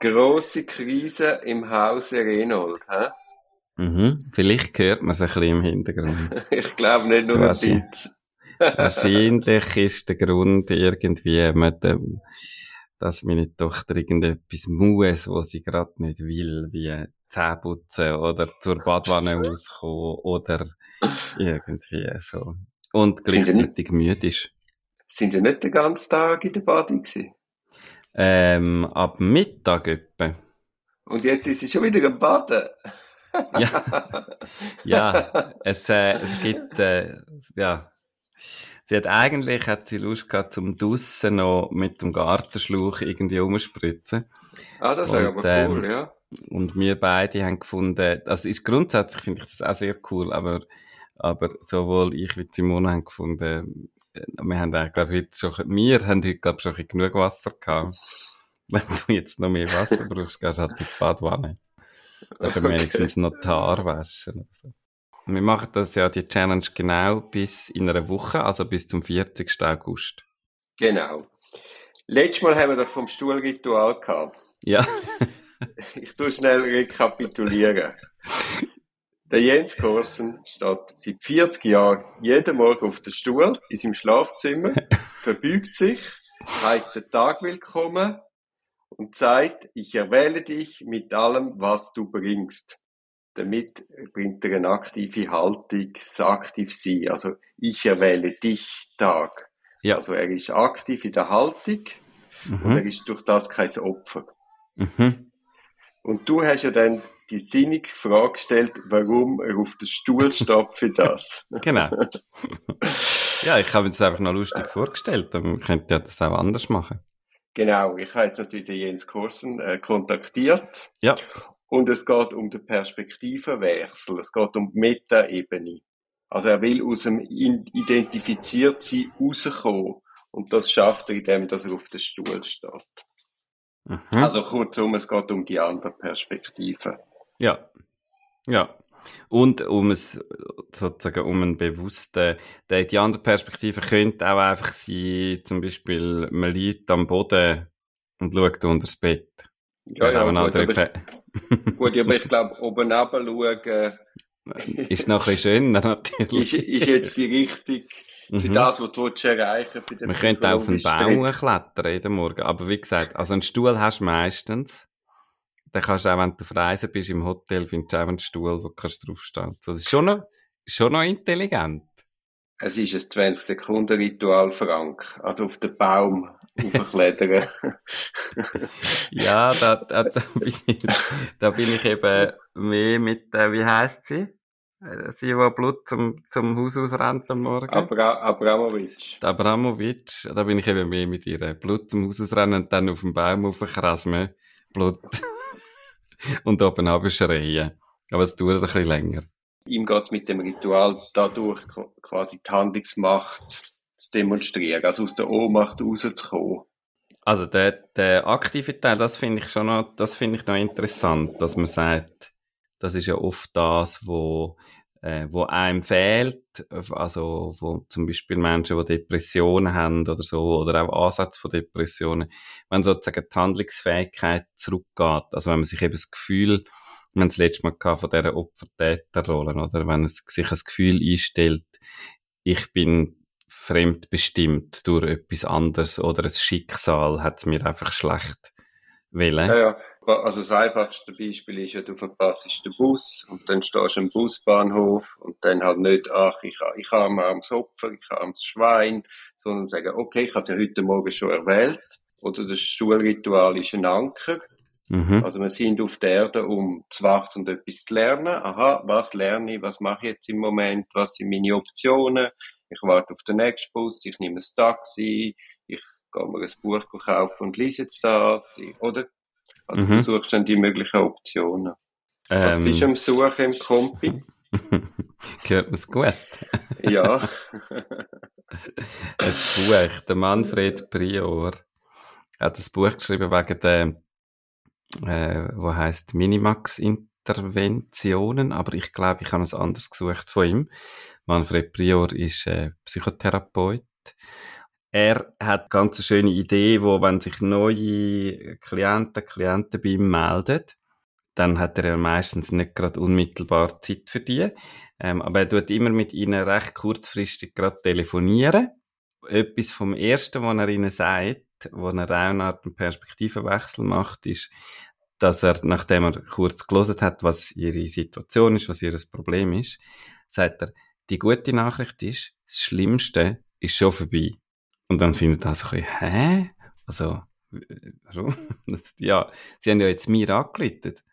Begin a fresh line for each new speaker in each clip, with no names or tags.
Grosse Krise im Hause Renold. Hä?
Mhm. Vielleicht hört man es ein bisschen im Hintergrund.
Ich glaube nicht nur ein bisschen.
Wahrscheinlich ist der Grund irgendwie, mit dem, dass meine Tochter irgendetwas muss, wo sie gerade nicht will, wie Zähne putzen oder zur Badwanne rauskommen oder irgendwie so. Und gleichzeitig müde ist.
Sind ja nicht den ganzen Tag in der Bade gewesen?
Ähm, ab Mittag etwa.
Und jetzt ist sie schon wieder am Baden.
ja, ja, es, äh, es gibt, äh, ja, sie hat eigentlich, hat sie Lust gehabt, zum Dussen noch mit dem Gartenschlauch irgendwie umspritzen.
Ah, das wäre aber cool, ähm, ja.
Und wir beide haben gefunden, also ist grundsätzlich finde ich das auch sehr cool, aber, aber sowohl ich wie Simone haben gefunden, wir haben auch, glaube heute schon, wir haben heute, glaube ich, schon genug Wasser gehabt. Wenn du jetzt noch mehr Wasser brauchst, gehst du halt in die Badwanne. Oder okay. wenigstens noch die Haare waschen. Also. Wir machen das ja, die Challenge genau bis in einer Woche, also bis zum 40. August.
Genau. Letztes Mal haben wir doch vom Stuhlritual gehabt.
Ja.
ich tue schnell rekapitulieren. Der Jens Korsen steht seit 40 Jahren jeden Morgen auf dem Stuhl in seinem Schlafzimmer, verbeugt sich, heißt den Tag willkommen und sagt, ich erwähle dich mit allem, was du bringst. Damit bringt er eine aktive Haltung, aktiv sein. Also ich erwähle dich Tag. Ja. Also er ist aktiv in der Haltung mhm. und er ist durch das kein Opfer. Mhm. Und du hast ja dann die sinnige Frage gestellt, warum er auf den Stuhl steht für das.
genau. ja, ich habe mir das einfach noch lustig vorgestellt. Man könnte ja das auch anders machen.
Genau, ich habe jetzt natürlich den Jens Korsen äh, kontaktiert.
Ja.
Und es geht um den Perspektivenwechsel. Es geht um die Meta-Ebene. Also er will aus dem Identifiziertsein rauskommen. Und das schafft er, indem dass er auf dem Stuhl steht. Mhm. Also kurzum, es geht um die andere Perspektive.
Ja. Ja. Und um es, sozusagen, um einen bewussten, die, die andere Perspektive könnte auch einfach sein, zum Beispiel, man liegt am Boden und schaut unter das Bett.
Ja, ja, gut, aber ich, gut, aber ich glaube, oben runter schauen,
ist noch ein bisschen schöner, natürlich.
Ist, ist jetzt die Richtung, für mhm. das, was du erreichen willst.
Man könnte auch auf einen Baum klettern jeden Morgen, aber wie gesagt, also einen Stuhl hast du meistens, dann kannst du auch, wenn du auf Reisen bist im Hotel, findest du auch einen Stuhl, wo du kannst draufstehen. So, das ist schon noch, schon noch intelligent.
Es ist ein 20-Sekunden-Ritual, Frank. Also auf den Baum aufklettern.
ja, da, da, da, bin ich, da bin ich eben mehr mit, äh, wie heisst sie? Äh, sie, die Blut zum, zum Haus ausrennt am Morgen.
Abra Abramovic.
Abramovic, da bin ich eben mehr mit ihr. Blut zum Haus ausrennen und dann auf den Baum aufkrasmen. Blut. und oben abschreien. Aber es dauert ein bisschen länger.
Ihm geht es mit dem Ritual dadurch quasi die Handlungsmacht zu demonstrieren, also aus der Ohnmacht rauszukommen.
Also der, der aktive Teil, das finde ich schon noch, das finde ich noch interessant, dass man sagt, das ist ja oft das, wo äh, wo einem fehlt, also wo zum Beispiel Menschen, die Depressionen haben oder so, oder auch Ansätze von Depressionen, wenn sozusagen die Handlungsfähigkeit zurückgeht, also wenn man sich eben das Gefühl, man das letzte Mal gehabt von dieser Opfer-Täter-Rolle, oder wenn es sich das Gefühl einstellt, ich bin fremdbestimmt durch etwas anderes oder ein Schicksal hat es mir einfach schlecht wollen.
Ja, ja. Also das einfachste Beispiel ist ja, du verpasst den Bus und dann stehst du am Busbahnhof und dann halt nicht, ach, ich, ich habe armes Opfer, ich habe armes Schwein, sondern sagen, okay, ich habe es ja heute Morgen schon erwählt. Oder das Schulritual ist ein Anker. Mhm. Also wir sind auf der Erde, um zu wachsen und etwas zu lernen. Aha, was lerne ich, was mache ich jetzt im Moment, was sind meine Optionen? Ich warte auf den nächsten Bus, ich nehme ein Taxi, ich gehe mir ein Buch kaufen und lese jetzt das, oder? Also mhm. du suchst dann die möglichen Optionen.
Ähm,
bist du am Suchen im Kompi?
Hört man's gut?
ja.
Ein Buch, der Manfred Prior hat ein Buch geschrieben wegen der, äh, wo heißt Minimax Interventionen, aber ich glaube, ich habe es anders gesucht von ihm. Manfred Prior ist äh, Psychotherapeut. Er hat ganz eine schöne Idee, wo wenn sich neue Klienten, Klienten bei ihm melden, dann hat er ja meistens nicht gerade unmittelbar Zeit für die. Ähm, aber er tut immer mit ihnen recht kurzfristig gerade telefonieren. Etwas vom Ersten, was er ihnen sagt, wo er auch eine Art Perspektivenwechsel macht, ist, dass er, nachdem er kurz gelesen hat, was ihre Situation ist, was ihr Problem ist, sagt er, die gute Nachricht ist, das Schlimmste ist schon vorbei. Und dann findet er so ein bisschen, hä? Also, warum? ja, sie haben ja jetzt mir angeläutet.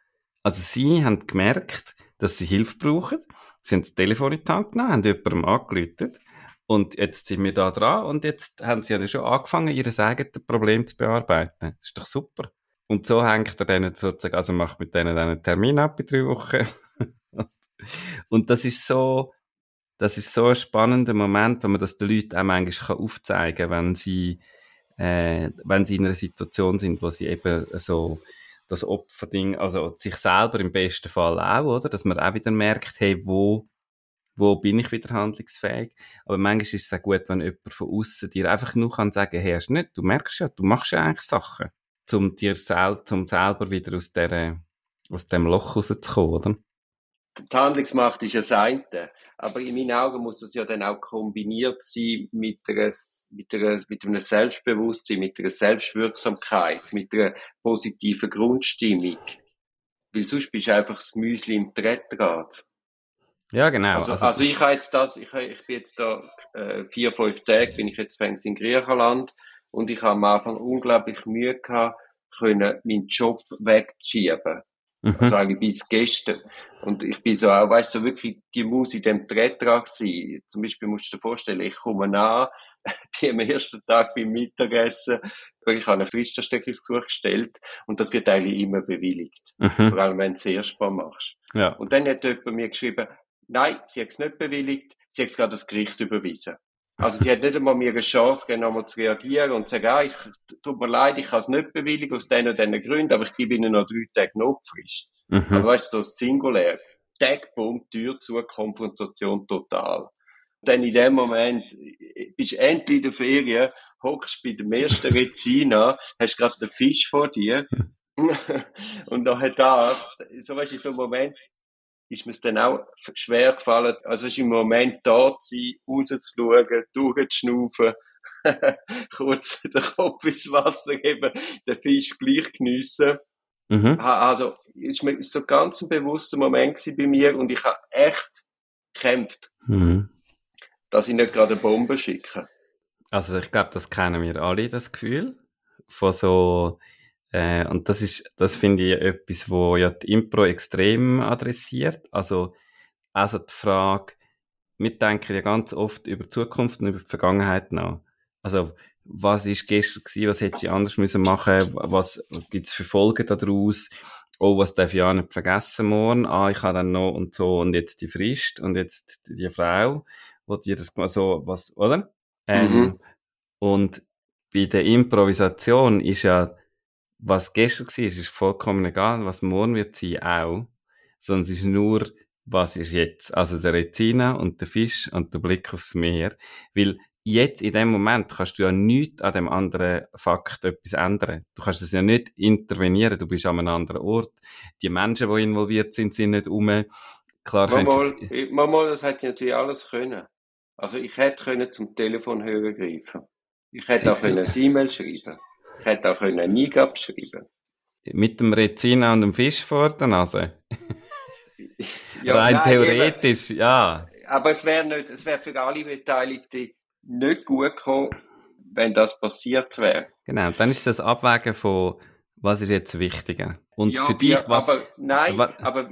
Also sie haben gemerkt, dass sie Hilfe brauchen. Sie haben das Telefon in die Hand genommen, haben jemandem angeläutet. Und jetzt sind wir da dran und jetzt haben sie ja schon angefangen, ihr eigenes Problem zu bearbeiten. Das ist doch super. Und so hängt er dann sozusagen, also macht mit denen einen Termin ab in drei Wochen. und das ist so, das ist so ein spannender Moment, wenn man das den Leuten auch manchmal aufzeigen kann, wenn sie, äh, wenn sie in einer Situation sind, wo sie eben so das Opferding, also sich selber im besten Fall auch, oder? Dass man auch wieder merkt, hey, wo, wo bin ich wieder handlungsfähig? Aber manchmal ist es auch gut, wenn jemand von außen dir einfach nur kann sagen, hey, hast du nicht, du merkst ja, du machst ja eigentlich Sachen, um dir sel zum selber wieder aus der, aus dem Loch rauszukommen, oder?
Die Handlungsmacht ist ja das eine. Aber in meinen Augen muss das ja dann auch kombiniert sein mit, einer, mit, einer, mit einem Selbstbewusstsein, mit einer Selbstwirksamkeit, mit einer positiven Grundstimmung. Weil sonst bist du einfach das Müsli im Trettrad.
Ja, genau.
Also, also, also ich habe jetzt das, ich, ich bin jetzt da äh, vier, fünf Tage, bin ich jetzt fängst in Griechenland und ich habe am Anfang unglaublich Mühe gehabt, können meinen Job wegzuschieben.
Mhm.
Also eigentlich bis gestern. Und ich bin so auch, weißt du, so wirklich die Maus in dem Trettrad gewesen. Zum Beispiel musst du dir vorstellen, ich komme an, bin am ersten Tag beim Mittagessen, ich habe ein Frischversteckungsgesuch gestellt und das wird eigentlich immer bewilligt.
Mhm.
Vor allem, wenn du es erste Mal machst.
Ja.
Und dann hat jemand mir geschrieben, nein, sie hat es nicht bewilligt, sie hat es gerade das Gericht überwiesen. Also sie hat nicht einmal mir eine Chance gegeben, nochmal zu reagieren und zu sagen, ah, ich, tut mir leid, ich kann es nicht bewilligen aus den und den Gründen, aber ich gebe ihnen noch drei Tage Notfrist.
Mhm.
Also weißt du, so singulär. Tag, Bumm, Tür zu, Konfrontation total. Dann in dem Moment, bist du endlich in der Ferien, hockst bei dem ersten Rezina, hast gerade den Fisch vor dir. und dann da, so weißt du, so einem Moment, ist mir es dann auch schwer gefallen, also es ist im Moment da zu sein, rauszuschauen, durchzuschnaufen, kurz den Kopf ins Wasser geben, den Fisch gleich geniessen.
Mhm.
Also, es war so ganz ein bewusster Moment bei mir und ich habe echt gekämpft,
Mhm.
dass ich nicht gerade eine Bombe schicke.
Also ich glaube, das kennen wir alle, das Gefühl von so äh, und das ist, das finde ich etwas, wo ja die Impro extrem adressiert. Also also die Frage, wir denken ja ganz oft über die Zukunft und über die Vergangenheit nach. Also was ist gestern gewesen, was hätte ich anders müssen machen, was gibt's für Folgen daraus? Oh, was darf ich auch nicht vergessen morgen? Ah, ich habe dann noch und so und jetzt die Frist und jetzt die Frau, wo dir das so was, oder? Ähm,
Mhm.
Und bei der Improvisation ist ja, was gestern war, ist vollkommen egal, was morgen wird sein, auch. Sondern es ist nur, was ist jetzt. Also der Rezina und der Fisch und der Blick aufs Meer. Weil jetzt, in dem Moment, kannst du ja nichts an dem anderen Fakt etwas ändern. Du kannst es ja nicht intervenieren, du bist an einem anderen Ort. Die Menschen, die involviert sind, sind nicht um. Klar,
Manchmal,
du-
manchmal, das hätte ich natürlich alles können. Also ich hätte können zum Telefonhörer greifen. Ich hätte auch können ein E-Mail schreiben. Ich hätte auch können eine E-Gab schreiben.
mit dem Rezina und dem Fisch vor der Nase.
Ja,
Rein
nein,
theoretisch, ja.
eben. Aber es wäre wäre für alle Beteiligten nicht gut gekommen, wenn das passiert wäre.
Genau, dann ist das Abwägen von, was ist jetzt wichtiger. Und
ja,
für dich,
wie,
was,
aber nein,
wa-
aber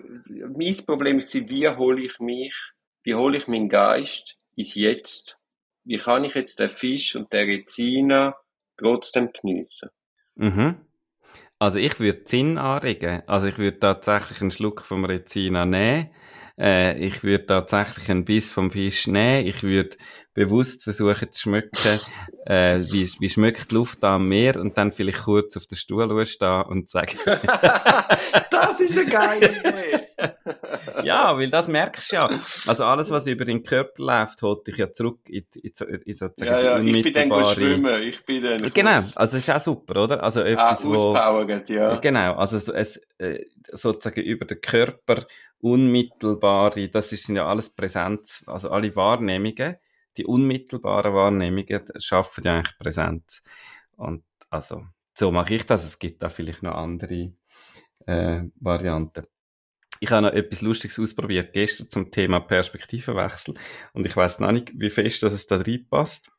mein Problem ist, wie hole ich mich, wie hole ich meinen Geist ins Jetzt? Wie kann ich jetzt den Fisch und den Rezina trotzdem geniessen?
mhm. Also ich würde Zinn anregen. Also ich würde tatsächlich einen Schluck vom Rezina nehmen. Äh, ich würde tatsächlich einen Biss vom Fisch nehmen. Ich würde bewusst versuchen zu schmecken, äh, wie, wie schmeckt die Luft am Meer und dann vielleicht kurz auf den Stuhl stehen und sagen.
das ist eine geile Idee.
Ja, weil das merkst du ja. Also alles, was über den Körper läuft, holt dich ja zurück in, in, in sozusagen
ja, ja. Ich bin dann schwimmen, ich bin dann...
Genau, also das ist auch super, oder? Also etwas,
ah,
wo...
ja.
Genau, also so, es, äh, sozusagen über den Körper unmittelbare, das sind ja alles Präsenz, also alle Wahrnehmungen, die unmittelbaren Wahrnehmungen schaffen ja eigentlich Präsenz. Und also, so mache ich das. Es gibt da vielleicht noch andere äh, Varianten. Ich habe noch etwas Lustiges ausprobiert gestern zum Thema Perspektivenwechsel und ich weiß noch nicht, wie fest dass es da reinpasst.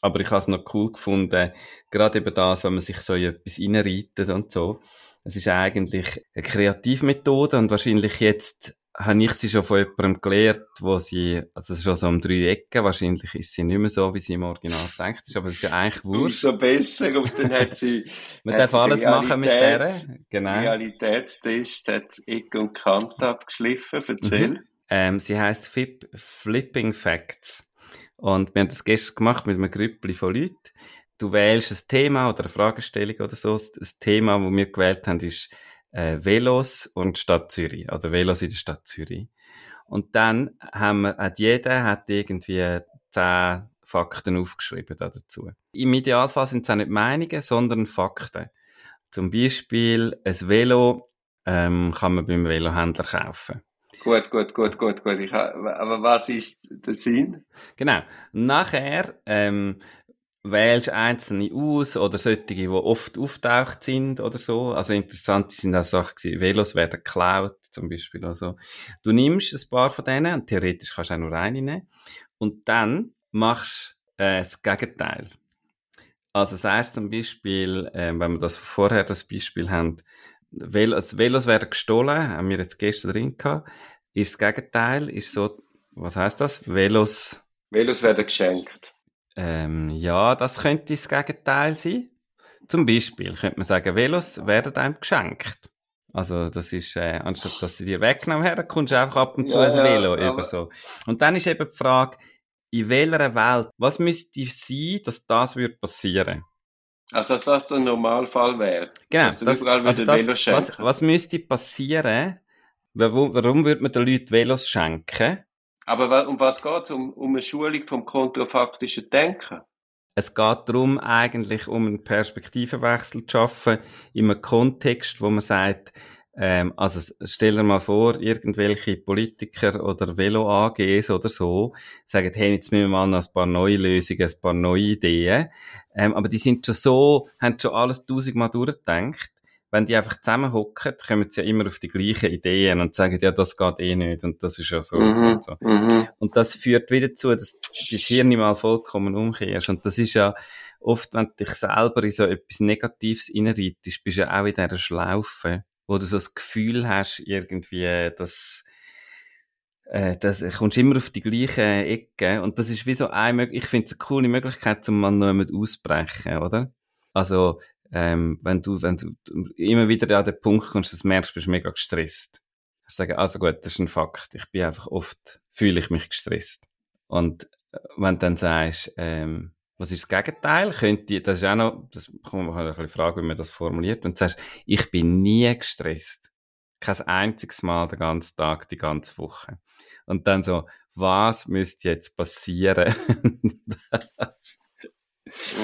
Aber ich habe es noch cool gefunden, gerade eben das, wenn man sich so in etwas reinreitet und so. Es ist eigentlich eine Kreativmethode und wahrscheinlich jetzt habe ich sie schon von jemandem gelernt, wo sie, also schon so um drei Ecken, wahrscheinlich ist sie nicht mehr so, wie sie im Original denkt ist, aber es ist ja eigentlich wurscht.
Umso besser, und dann hat sie...
Man darf alles machen mit der, genau.
Realitätstest hat Ecke und Kante abgeschliffen, erzähl. Mhm.
Ähm, sie heisst Flip, Flipping Facts. Und wir haben das gestern gemacht mit einem Grüppli von Leuten. Du wählst ein Thema oder eine Fragestellung oder so. Das Thema, das wir gewählt haben, ist äh, Velos und Stadt Zürich, oder Velos in der Stadt Zürich. Und dann haben wir, hat jeder hat irgendwie zehn Fakten aufgeschrieben dazu. Im Idealfall sind es auch nicht Meinungen, sondern Fakten. Zum Beispiel, ein Velo ähm, kann man beim Velohändler kaufen.
Gut, gut, gut, gut, gut. Ich, aber was ist der Sinn?
Genau. Nachher ähm, wählst einzelne aus oder solche, die oft auftaucht sind oder so. Also interessant sind auch Sachen. Velos werden geklaut, zum Beispiel. Also, du nimmst ein paar von denen und theoretisch kannst du auch nur eine nehmen. Und dann machst äh, das Gegenteil. Also, das heißt zum Beispiel, äh, wenn wir das vorher das Beispiel haben, Velos, Velos werden gestohlen, haben wir jetzt gestern drin gehabt, ist das Gegenteil, ist so, was heißt das? Velos.
Velos werden geschenkt.
Ähm, ja, das könnte das Gegenteil sein. Zum Beispiel könnte man sagen, Velos werden einem geschenkt. Also, das ist, äh, anstatt dass sie dir weggenommen werden, kommst du einfach ab und zu ja, ein Velo ja, über so. Und dann ist eben die Frage, in welcher Welt, was müsste sein, dass das würde passieren?
Also, dass das der Normalfall wäre.
Genau. Dass das, also das, was, was müsste passieren? Warum, warum würde man den Leuten Velos schenken?
Aber um was geht es? Um, um eine Schulung vom kontrafaktischen Denken?
Es geht darum, eigentlich um einen Perspektivenwechsel zu schaffen, in einem Kontext, wo man sagt, ähm, also stell dir mal vor, irgendwelche Politiker oder Velo-AGs oder so sagen, hey, jetzt müssen wir mal noch ein paar neue Lösungen, ein paar neue Ideen. Ähm, aber die sind schon so, haben schon alles tausendmal durchgedacht wenn die einfach zusammenhocken, kommen sie ja immer auf die gleichen Ideen und sagen, ja, das geht eh nicht und das ist ja so mhm. und so und so. Mhm. Und das führt wieder dazu, dass das Hirn mal vollkommen umkehrst. Und das ist ja oft, wenn du dich selber in so etwas Negatives reinreitest, bist du ja auch in dieser Schlaufe, wo du so das Gefühl hast, irgendwie, dass äh, das kommst immer auf die gleiche Ecke und das ist wie so eine, ich finde es eine coole Möglichkeit, um mal noch jemand auszubrechen, oder? Also, ähm, wenn du, wenn du immer wieder an den Punkt kommst, dass du merkst, bist du mega gestresst. Ich sage, also gut, das ist ein Fakt. Ich bin einfach oft, fühle ich mich gestresst. Und äh, wenn du dann sagst, ähm, was ist das Gegenteil? Könnte, das ist auch noch, das kommt man ein bisschen fragen, wie man das formuliert. Und du sagst, ich bin nie gestresst. Kein einziges Mal den ganzen Tag, die ganze Woche. Und dann so, was müsste jetzt passieren?
das,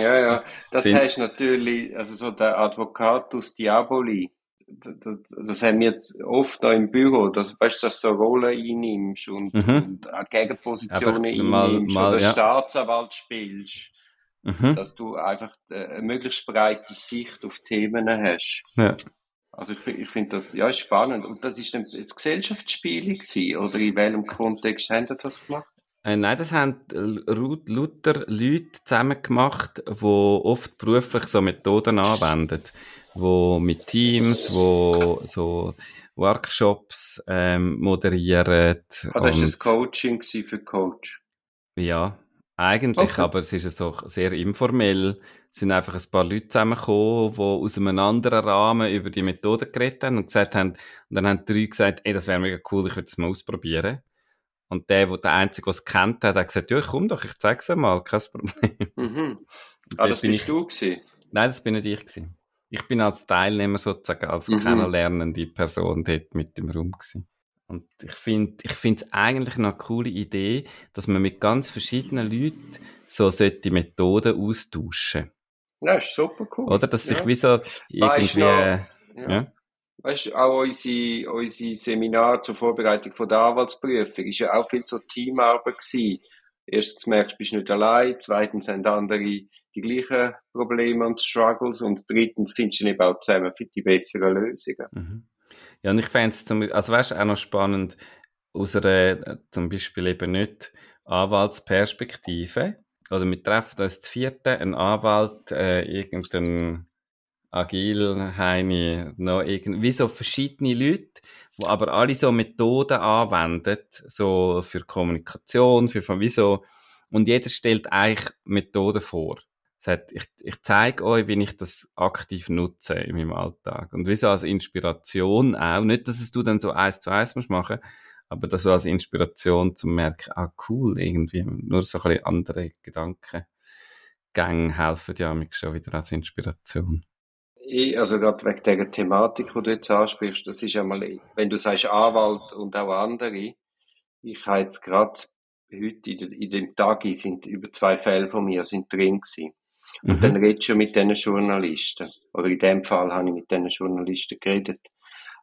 ja, ja. Das Find heißt natürlich, also so der Advocatus Diaboli, das, das haben wir oft da im Büro, dass, weißt, dass du so Rollen einnimmst und, mhm. und Gegenpositionen einnimmst mal, oder ja. Staatsanwalt spielst. Mhm. Dass du einfach äh, eine möglichst breite Sicht auf Themen hast. Ja. Also ich, ich finde das ja spannend. Und das ist ein, ein Gesellschaftsspiel gewesen, oder in welchem Kontext haben Sie das gemacht?
Äh, nein, das haben lauter Leute zusammen gemacht, die oft beruflich so Methoden anwenden. Wo mit Teams, wo so Workshops ähm, moderieren.
Ah, das war ein Coaching für Coach?
Ja, eigentlich, okay. aber es ist so sehr informell. sind einfach ein paar Leute zusammengekommen, die aus einem anderen Rahmen über die Methode geredet haben und gesagt haben, und dann haben drei gesagt, ey, das wäre mega cool, ich würde das mal ausprobieren. Und der, wo der Einzige, der es kennt hat, hat gesagt, ja, komm doch, ich zeig's dir mal, kein Problem.
Mhm. Ah, das bist ich... du gewesen?
Nein, das bin nicht ich gewesen. Ich bin als Teilnehmer sozusagen, als mhm. kennenlernende Person dort mit im Raum gewesen. Und ich finde, ich finde es eigentlich noch eine coole Idee, dass man mit ganz verschiedenen Leuten so solche Methoden austauschen.
Ja, ist super cool.
Oder? Dass sich wie so irgendwie, ja. ja.
Weißt du, auch unsere, unsere Seminar zur Vorbereitung von der Anwaltsprüfung ist ja auch viel so Teamarbeit gewesen. Erstens merkst du, bist nicht allein. Zweitens haben andere die gleichen Probleme und Struggles. Und drittens findest du eben auch zusammen für die besseren Lösungen. Mhm.
Ja, und ich fände es zum, also weißt, auch noch spannend, aus einer, zum Beispiel eben nicht Anwaltsperspektive. Oder wir treffen uns zu vierten, ein Anwalt, äh, irgendein Agil, Heini, noch irgendwie so verschiedene Leute, die aber alle so Methoden anwenden, so für Kommunikation, für wie so, und jeder stellt eigentlich Methoden vor. Das heißt, ich, ich zeige euch, wie ich das aktiv nutze in meinem Alltag. Und wieso als Inspiration auch. Nicht, dass es du dann so eins zu eins musst machen, aber das so als Inspiration zum merken, ah, cool, irgendwie. Nur so ein bisschen andere Gedankengänge helfen ja mich schon wieder als Inspiration.
Ich, also gerade wegen der Thematik, die du jetzt ansprichst, das ist ja mal, wenn du sagst Anwalt und auch andere, ich habe jetzt gerade heute in, in dem Tag sind über zwei Fälle von mir sind drin gewesen. Und mhm. dann redest du mit diesen Journalisten. Oder in dem Fall habe ich mit diesen Journalisten geredet.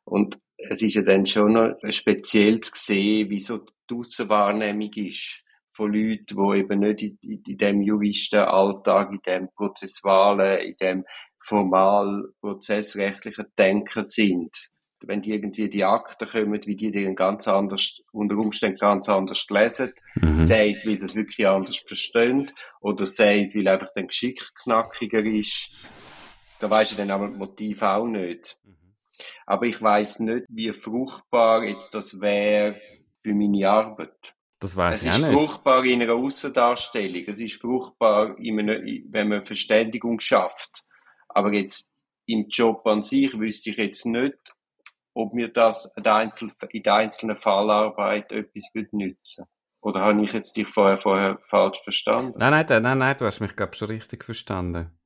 Und es ist ja dann schon noch speziell zu sehen, wie so die Aussenwahrnehmung ist von Leuten, die eben nicht in, in, in dem Juristenalltag, in dem prozessualen, in dem formal prozessrechtlichen Denken sind wenn die irgendwie die Akten kommen, wie die die ganz anders, unter Umständen ganz anders lesen, mhm. sei es, weil sie es wirklich anders verstehen, oder sei es, weil einfach der Geschick knackiger ist, da weiß ich dann aber das Motiv auch nicht. Mhm. Aber ich weiß nicht, wie fruchtbar jetzt das wäre für meine Arbeit.
Das weiß
ich auch nicht. Es ist fruchtbar in einer Aussendarstellung. Es ist fruchtbar, wenn man Verständigung schafft. Aber jetzt im Job an sich wüsste ich jetzt nicht, ob mir das in der einzelnen Fallarbeit etwas nützen Oder habe ich jetzt dich vorher, vorher falsch verstanden?
Nein, nein, nein, nein, du hast mich, glaube ich, schon richtig verstanden.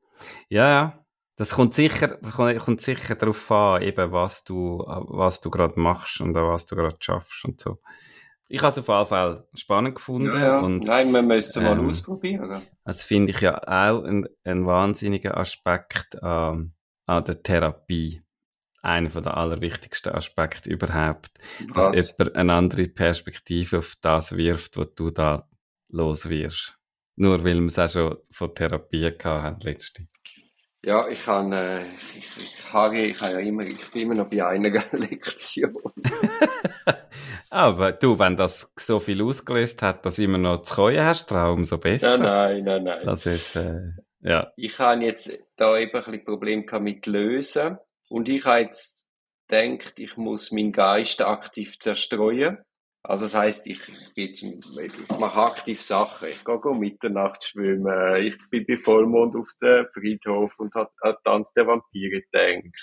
Ja, ja. Das kommt sicher, das kommt sicher darauf an, eben, was du, was du gerade machst und an was du gerade schaffst und so. Ich habe es auf jeden Fall spannend gefunden. Ja, ja. Und,
Nein, man müsste es mal ähm, ausprobieren.
Das finde ich ja auch ein, ein wahnsinniger Aspekt ähm, an der Therapie einer der allerwichtigsten Aspekte überhaupt, was? dass jemand eine andere Perspektive auf das wirft, was du da los wirst. Nur weil wir es auch schon von Therapie gehabt haben, letzte.
Ja, ich kann, äh, ich, ich, habe, ich habe ja immer, ich bin immer noch bei einer Lektion.
Aber du, wenn das so viel ausgelöst hat, dass immer noch zu kommen hast, umso besser.
Ja, nein, nein, nein.
Das ist, äh, ja.
Ich habe jetzt da eben ein bisschen Problem mit Lösen. Und ich habe jetzt gedacht, ich muss meinen Geist aktiv zerstreuen. Also das heißt, ich, ich, ich mache aktiv Sachen. Ich gehe, gehe Mitternacht schwimmen. Ich bin bei Vollmond auf dem Friedhof und habe an Tanz der Vampire gedacht.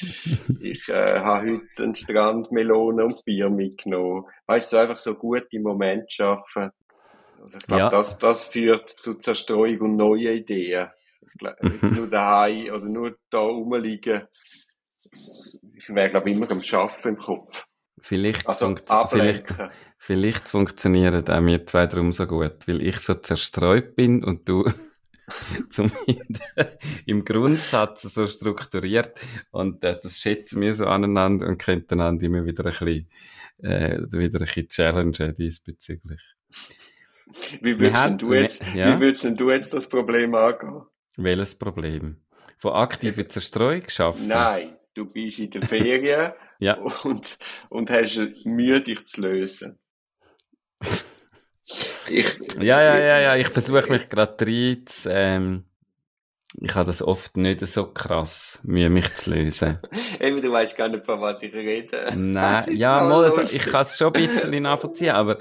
ich äh, habe heute einen Strand, Melone und Bier mitgenommen. Weißt du, einfach so gute Momente schaffen. Also ich glaube, ja. das, das führt zu Zerstreuung und neuen Ideen. Ich glaube, jetzt nur daheim oder nur da rumliegen, ich wäre, glaube ich, immer am Schaffen im Kopf.
Vielleicht, also funkt vielleicht, vielleicht funktionieren auch wir zwei darum so gut, weil ich so zerstreut bin und du zum im Grundsatz so strukturiert und äh, das schätzen wir so aneinander und können einander immer wieder ein bisschen, äh, wieder ein bisschen challengen diesbezüglich.
Wie würdest, haben, du jetzt, ja? wie würdest du jetzt das Problem angehen?
Welches Problem? Von aktiver Zerstreuung schaffen?
Nein, du bist in der Ferien ja. und, und hast Mühe, dich zu lösen.
Ich, ja, ja, ja, ja, ich versuche mich gerade rein zu, ähm, ich habe das oft nicht so krass, Mühe mich zu lösen.
Eben, du weißt gar nicht, von was ich rede.
Nein, ja, mal, also, ich kann es schon ein bisschen nachvollziehen, aber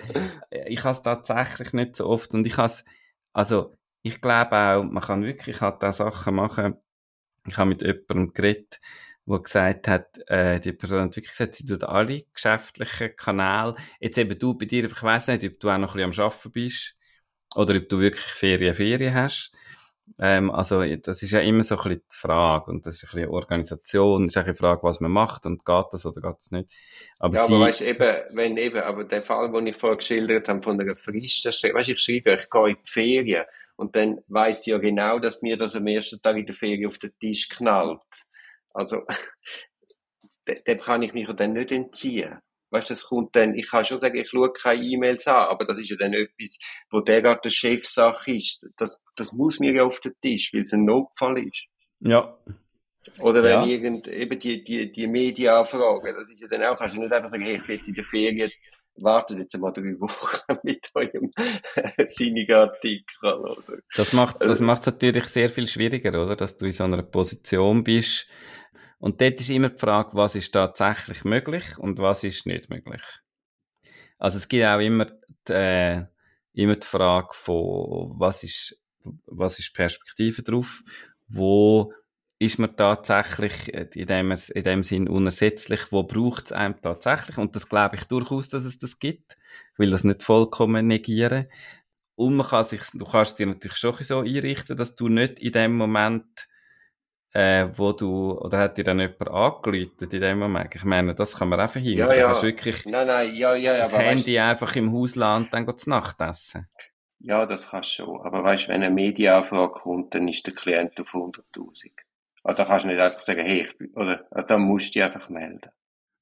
ich habe es tatsächlich nicht so oft und ich habe es, also, ich glaube auch, man kann wirklich halt auch Sachen machen. Ich habe mit jemandem geredet, der gesagt hat, äh, die Person hat wirklich gesagt, sie tut alle geschäftlichen Kanäle, jetzt eben du bei dir, ich weiss nicht, ob du auch noch ein bisschen am Arbeiten bist, oder ob du wirklich Ferien, Ferien hast. Ähm, also, das ist ja immer so ein bisschen die Frage. Und das ist ein bisschen Organisation, das ist auch eine Frage, was man macht und geht das oder geht das nicht.
Aber, ja, sie, aber weißt eben, wenn eben, aber der Fall, den ich vorher geschildert habe, von einer Frist, weißt ich schreibe, ich gehe in die Ferien. Und dann weiss sie ja genau, dass mir das am ersten Tag in der Ferien auf den Tisch knallt. Also, dem kann ich mich ja dann nicht entziehen. Weißt, das kommt dann, ich kann schon sagen, ich schaue keine E-Mails an, aber das ist ja dann etwas, wo der gerade der Chefsache ist. Das, das muss mir ja auf den Tisch, weil es ein Notfall ist.
Ja.
Oder wenn ja. irgend, eben die, die, die Medienanfragen, das ist ja dann auch, kannst du nicht einfach sagen, hey, ich bin jetzt in der Ferien, wartet jetzt mal drei Wochen mit eurem sinnigen Artikel, oder?
Das macht, das also, macht es natürlich sehr viel schwieriger, oder? Dass du in so einer Position bist, und dort ist immer die Frage, was ist tatsächlich möglich und was ist nicht möglich. Also es gibt auch immer die, äh, immer die Frage von, was ist, was ist Perspektive drauf, wo ist man tatsächlich in dem, in dem Sinn unersetzlich, wo braucht es einem tatsächlich? Und das glaube ich durchaus, dass es das gibt. Ich will das nicht vollkommen negieren. Und man kann sich, du kannst dir natürlich schon so einrichten, dass du nicht in dem Moment äh, wo du, oder hat dir dann jemand angelötet in dem Moment? Ich meine, das kann man auch verhindern. Ja, ja. Du kannst wirklich
nein, nein, ja, ja,
das Handy weißt, einfach im Haus und dann zu Nacht essen.
Ja, das kannst du schon. Aber weißt, wenn eine Medienanfrage kommt, dann ist der Klient auf 100.000. Also da kannst du nicht einfach sagen, hey, ich bin, oder, also, dann musst du dich einfach melden.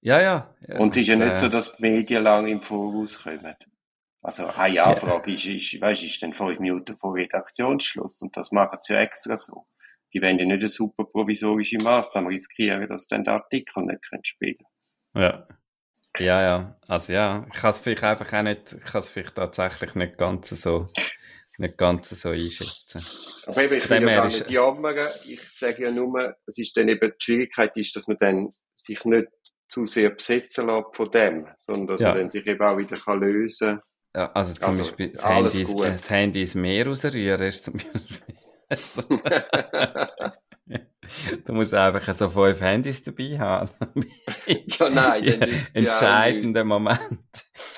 Ja, ja.
ja und es ist ja nicht äh... so, dass die Medien lang im Voraus kommen. Also eine Anfrage ja. ist, ist, weißt, ist dann fünf Minuten vor Redaktionsschluss und das machen sie ja extra so die wollen ja nicht eine super provisorische Maßnahme riskieren, dass dann der Artikel nicht spielen
Ja. Ja, ja. Also ja, ich kann es vielleicht einfach auch nicht, ich kann es vielleicht tatsächlich nicht ganz so, nicht ganz so einschätzen.
Aber eben, ich will ja gar nicht jammern. Ich sage ja nur, es ist dann eben, die Schwierigkeit ist, dass man dann sich nicht zu sehr besetzen lässt von dem, sondern dass ja. man dann sich eben auch wieder kann lösen kann.
Ja, also zum also, Beispiel das Handy, das Handy ins Meer rausrühren ist zum Beispiel du musst einfach so fünf Handys dabei haben.
ja, nein,
Entscheidender Moment.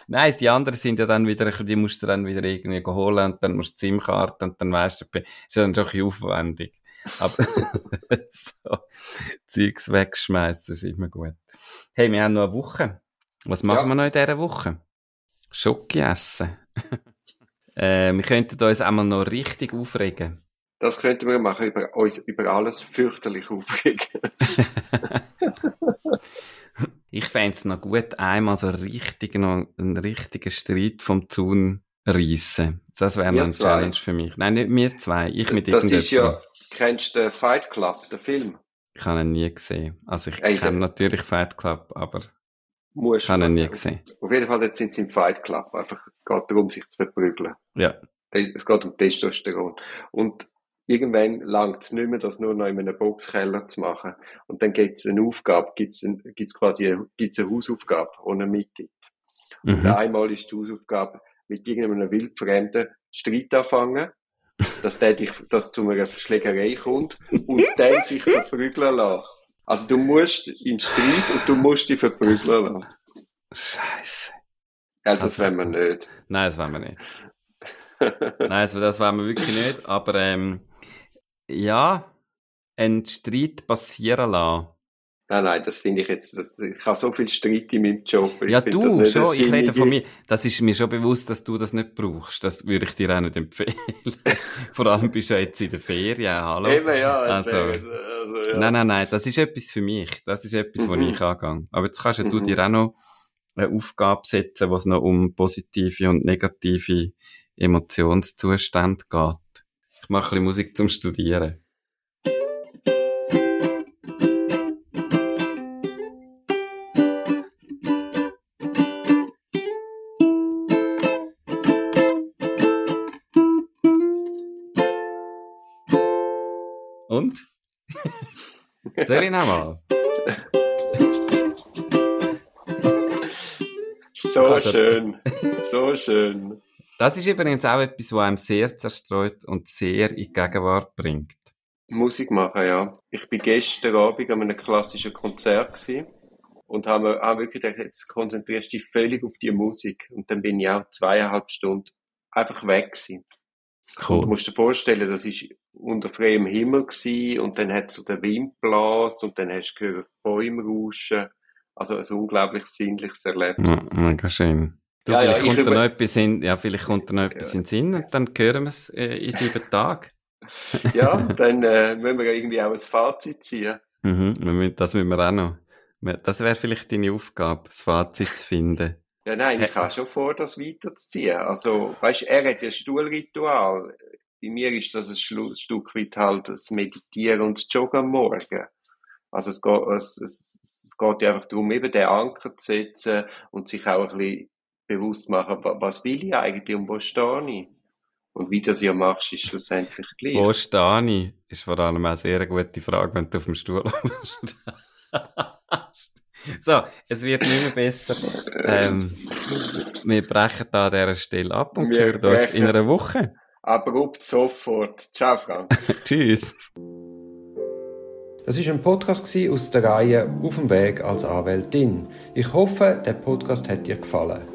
Nein, die anderen sind ja dann wieder, die musst du dann wieder irgendwie holen und dann musst du SIM-Karte und dann weißt du, ist dann schon ein bisschen aufwendig. Aber so, Zeugs wegschmeißen, das ist immer gut. Hey, wir haben noch eine Woche. Was machen ja. wir noch in dieser Woche? Schoki essen. äh, wir könnten uns einmal noch richtig aufregen.
Das könnten wir machen, über uns über alles fürchterlich aufregen.
ich fände es noch gut, einmal so richtig noch einen richtigen Streit vom Zaun reissen. Das wäre eine Challenge für mich. Nein, nicht wir zwei, ich mit
Das ist ja, kennst du den Fight Club, den Film?
Ich habe ihn nie gesehen. Also ich kenne natürlich Fight Club, aber ich habe ihn nie gesehen.
Auf jeden Fall jetzt sind sie im Fight Club. Einfach geht darum, sich zu verprügeln.
Ja.
Es geht um Testosteron. Und irgendwann langt es nicht mehr, das nur noch in einem Boxkeller zu machen. Und dann gibt es eine Aufgabe, gibt es ein, gibt's quasi eine, gibt's eine Hausaufgabe, die er mitgibt. Mhm. Und einmal ist die Hausaufgabe, mit irgendeinem Wildfremden Streit anfangen, dass der dich, dass zu einer Schlägerei kommt und dann sich verprügeln lassen. Also du musst in Streit und du musst dich verprügeln lassen.
Scheiße.
Ja, das also, wollen wir nicht.
Nein, das wollen wir nicht. Nein, also das wollen wir wirklich nicht, aber ähm, ja, einen Streit passieren lassen.
Nein, nein, das finde ich jetzt, das, ich habe so viel Streit in meinem Job.
Ja, du schon, ich rede von mir. Das ist mir schon bewusst, dass du das nicht brauchst. Das würde ich dir auch nicht empfehlen. Vor allem bist du jetzt in der Ferien, hallo.
Eben, ja.
Also, also, ja. Nein, nein, nein, das ist etwas für mich. Das ist etwas, mhm. wo ich angehe. Aber jetzt kannst ja du mhm. dir auch noch eine Aufgabe setzen, wo es noch um positive und negative Emotionszustand geht. Ich mache ein bisschen Musik zum Studieren. Und? Soll ich nochmal?
So schön. So schön.
Das ist übrigens auch etwas, was einem sehr zerstreut und sehr in die Gegenwart bringt.
Musik machen, ja. Ich bin gestern Abend an einem klassischen Konzert gewesen und habe, habe wirklich gedacht, jetzt konzentrierst du dich völlig auf die Musik. Und dann bin ich auch zweieinhalb Stunden einfach weg gewesen. Cool. Du musst dir vorstellen, das ist unter freiem Himmel gewesen, und dann hat so der Wind blast und dann hast du gehört Bäume rauschen. Also ein unglaublich sinnliches Erlebnis.
Ja, mega schön. Du, ja, vielleicht, ja, kommt da noch etwas in, ja, vielleicht kommt da noch etwas ja. in den Sinn und dann hören wir es äh, in sieben Tagen.
ja, dann äh, müssen wir irgendwie auch ein Fazit ziehen.
Mhm, das müssen wir auch noch. Das wäre vielleicht deine Aufgabe, das Fazit zu finden.
Ja, nein, ich habe schon vor, das weiterzuziehen. Also, weißt du, er hat ja ein Stuhlritual. Bei mir ist das ein Stück weit halt das Meditieren und das Joggen am Morgen. Also es geht, es, es, es geht ja einfach darum, eben den Anker zu setzen und sich auch ein bisschen bewusst machen, was will ich eigentlich und wo stehe ich? Und wie du das ja machst, ist schlussendlich gleich.
Wo stehe ich? Ist vor allem auch eine sehr gute Frage, wenn du auf dem Stuhl bist. so, es wird nicht mehr besser. Ähm, wir brechen da an dieser Stelle ab und wir hören uns in einer Woche.
Abrupt sofort. Ciao, Frank.
Tschüss.
Das ist ein Podcast aus der Reihe Auf dem Weg als Anwältin. Ich hoffe, der Podcast hat dir gefallen.